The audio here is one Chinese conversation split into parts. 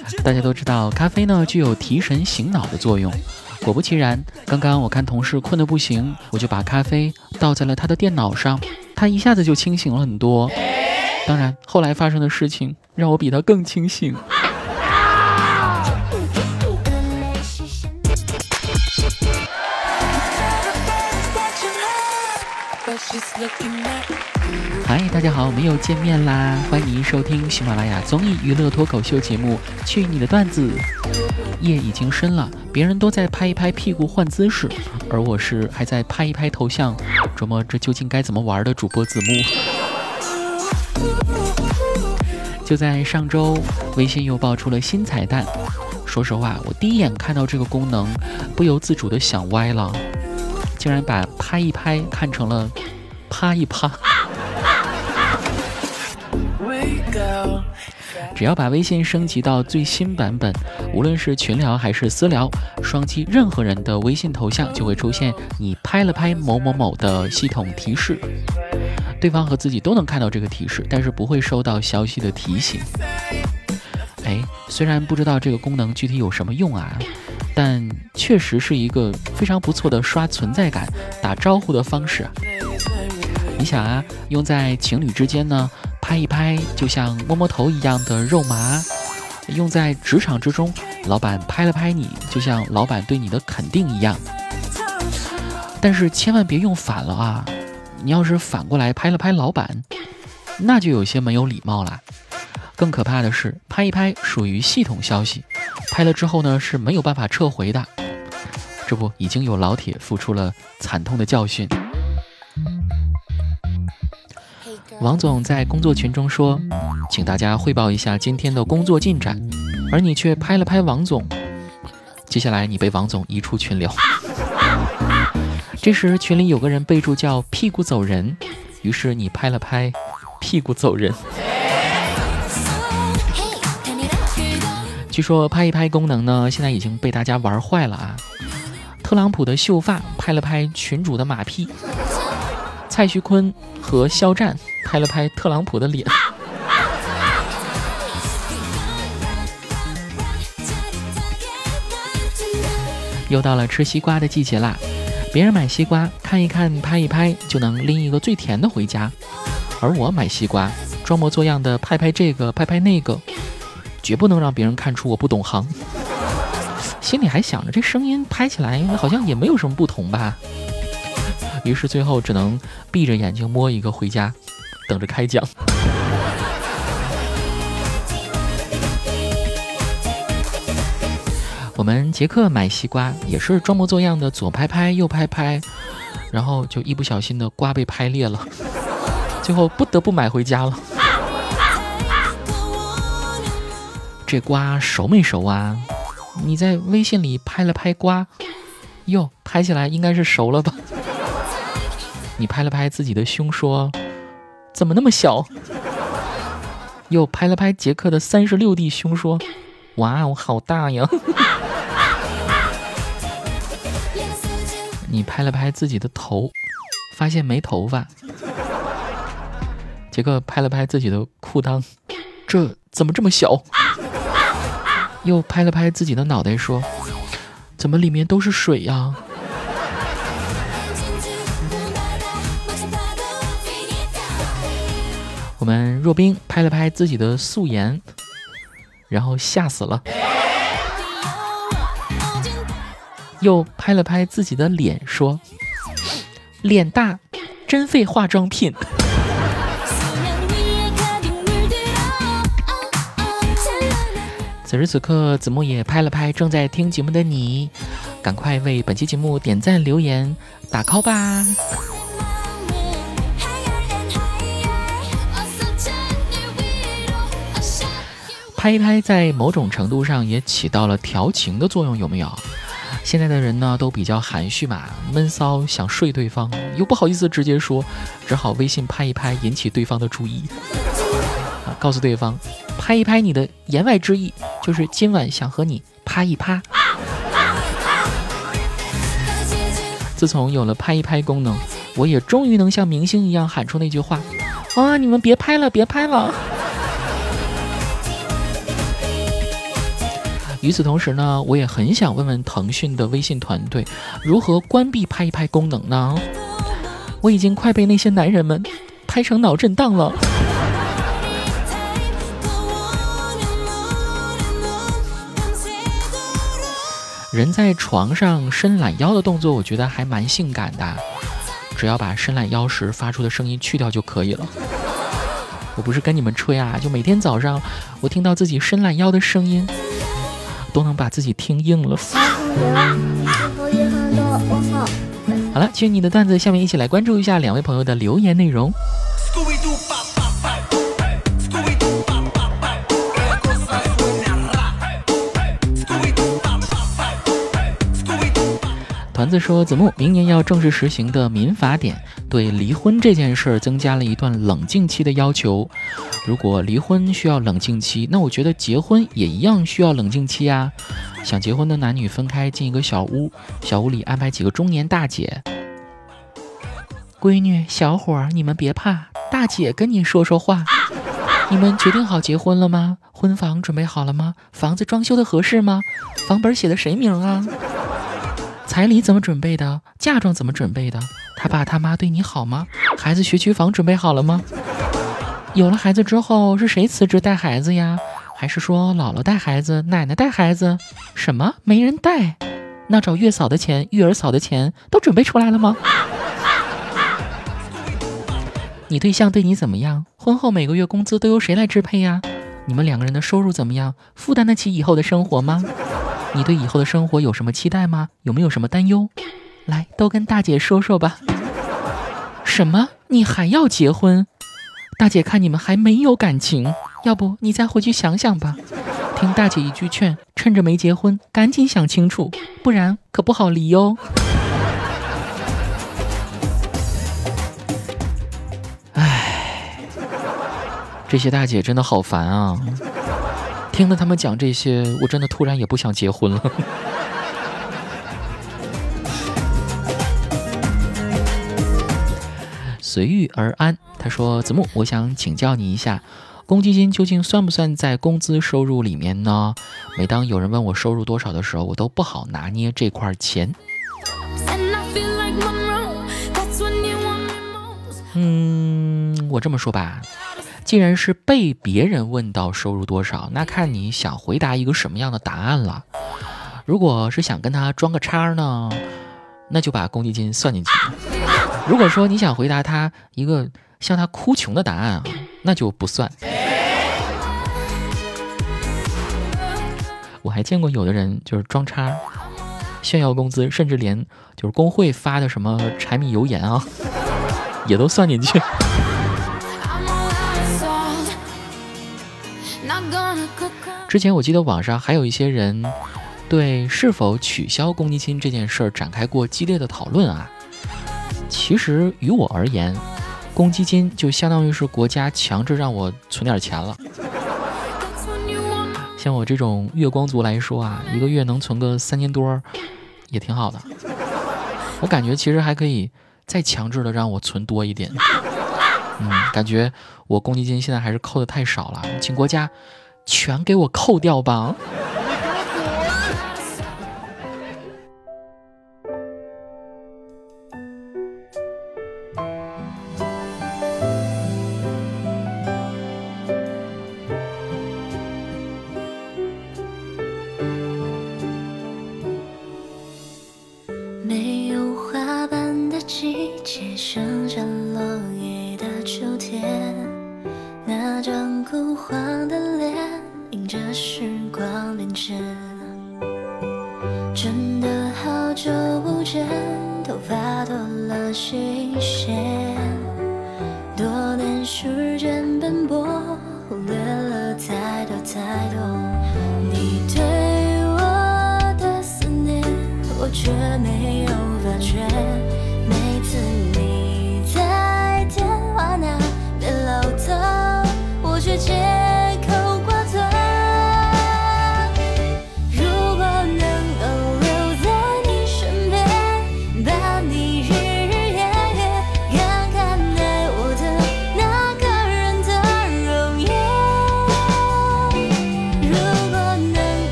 大家都知道，咖啡呢具有提神醒脑的作用。果不其然，刚刚我看同事困得不行，我就把咖啡倒在了他的电脑上，他一下子就清醒了很多。当然，后来发生的事情让我比他更清醒。嗨，大家好，我们又见面啦！欢迎收听喜马拉雅综艺娱乐脱口秀节目《去你的段子》。夜已经深了，别人都在拍一拍屁股换姿势，而我是还在拍一拍头像，琢磨这究竟该怎么玩的主播子木。就在上周，微信又爆出了新彩蛋。说实话，我第一眼看到这个功能，不由自主的想歪了，竟然把拍一拍看成了啪一啪。只要把微信升级到最新版本，无论是群聊还是私聊，双击任何人的微信头像，就会出现你拍了拍某某某的系统提示。对方和自己都能看到这个提示，但是不会收到消息的提醒。哎，虽然不知道这个功能具体有什么用啊，但确实是一个非常不错的刷存在感、打招呼的方式。你想啊，用在情侣之间呢？拍一拍，就像摸摸头一样的肉麻；用在职场之中，老板拍了拍你，就像老板对你的肯定一样。但是千万别用反了啊！你要是反过来拍了拍老板，那就有些没有礼貌了。更可怕的是，拍一拍属于系统消息，拍了之后呢是没有办法撤回的。这不，已经有老铁付出了惨痛的教训。王总在工作群中说：“请大家汇报一下今天的工作进展。”而你却拍了拍王总。接下来你被王总移出群聊。这时群里有个人备注叫“屁股走人”，于是你拍了拍“屁股走人”。据说拍一拍功能呢，现在已经被大家玩坏了啊！特朗普的秀发拍了拍群主的马屁，蔡徐坤和肖战。拍了拍特朗普的脸。又到了吃西瓜的季节啦！别人买西瓜，看一看，拍一拍，就能拎一个最甜的回家。而我买西瓜，装模作样的拍拍这个，拍拍那个，绝不能让别人看出我不懂行。心里还想着，这声音拍起来好像也没有什么不同吧。于是最后只能闭着眼睛摸一个回家。等着开奖。我们杰克买西瓜也是装模作样的左拍拍右拍拍，然后就一不小心的瓜被拍裂了，最后不得不买回家了。这瓜熟没熟啊？你在微信里拍了拍瓜，哟，拍起来应该是熟了吧？你拍了拍自己的胸说。怎么那么小？又拍了拍杰克的三十六弟胸，说：“哇，我好大呀！”你拍了拍自己的头，发现没头发。杰克拍了拍自己的裤裆，这怎么这么小？又拍了拍自己的脑袋，说：“怎么里面都是水呀？”我们若冰拍了拍自己的素颜，然后吓死了。又拍了拍自己的脸，说：“脸大，真费化妆品。”此时此刻，子木也拍了拍正在听节目的你，赶快为本期节目点赞、留言、打 call 吧。拍一拍，在某种程度上也起到了调情的作用，有没有？现在的人呢，都比较含蓄嘛，闷骚，想睡对方，又不好意思直接说，只好微信拍一拍，引起对方的注意，啊，告诉对方，拍一拍你的言外之意，就是今晚想和你啪一啪。自从有了拍一拍功能，我也终于能像明星一样喊出那句话，啊，你们别拍了，别拍了。与此同时呢，我也很想问问腾讯的微信团队，如何关闭拍一拍功能呢？我已经快被那些男人们拍成脑震荡了。人在床上伸懒腰的动作，我觉得还蛮性感的，只要把伸懒腰时发出的声音去掉就可以了。我不是跟你们吹啊，就每天早上我听到自己伸懒腰的声音，都能把自己听硬了。好了，听你的段子，下面一起来关注一下两位朋友的留言内容。团子说：“子木，明年要正式实行的民法典对离婚这件事儿增加了一段冷静期的要求。如果离婚需要冷静期，那我觉得结婚也一样需要冷静期啊。想结婚的男女分开进一个小屋，小屋里安排几个中年大姐，闺女、小伙儿，你们别怕，大姐跟你说说话。你们决定好结婚了吗？婚房准备好了吗？房子装修的合适吗？房本写的谁名啊？”彩礼怎么准备的？嫁妆怎么准备的？他爸他妈对你好吗？孩子学区房准备好了吗？有了孩子之后是谁辞职带孩子呀？还是说姥姥带孩子，奶奶带孩子？什么没人带？那找月嫂的钱、育儿嫂的钱都准备出来了吗？你对象对你怎么样？婚后每个月工资都由谁来支配呀？你们两个人的收入怎么样？负担得起以后的生活吗？你对以后的生活有什么期待吗？有没有什么担忧？来，都跟大姐说说吧。什么？你还要结婚？大姐看你们还没有感情，要不你再回去想想吧。听大姐一句劝，趁着没结婚，赶紧想清楚，不然可不好离哦。唉，这些大姐真的好烦啊。听了他们讲这些，我真的突然也不想结婚了。随遇而安。他说：“子木，我想请教你一下，公积金究竟算不算在工资收入里面呢？每当有人问我收入多少的时候，我都不好拿捏这块钱。”嗯，我这么说吧。既然是被别人问到收入多少，那看你想回答一个什么样的答案了。如果是想跟他装个叉呢，那就把公积金算进去。如果说你想回答他一个向他哭穷的答案啊，那就不算。我还见过有的人就是装叉，炫耀工资，甚至连就是工会发的什么柴米油盐啊，也都算进去。之前我记得网上还有一些人对是否取消公积金这件事儿展开过激烈的讨论啊。其实于我而言，公积金就相当于是国家强制让我存点钱了。像我这种月光族来说啊，一个月能存个三千多，也挺好的。我感觉其实还可以再强制的让我存多一点。嗯，感觉我公积金现在还是扣的太少了，请国家。全给我扣掉吧！时光变迁，真的好久不见，头发多了新鲜。多年时间奔波，忽略了太多太多。你对我的思念，我却没有发觉。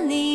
你。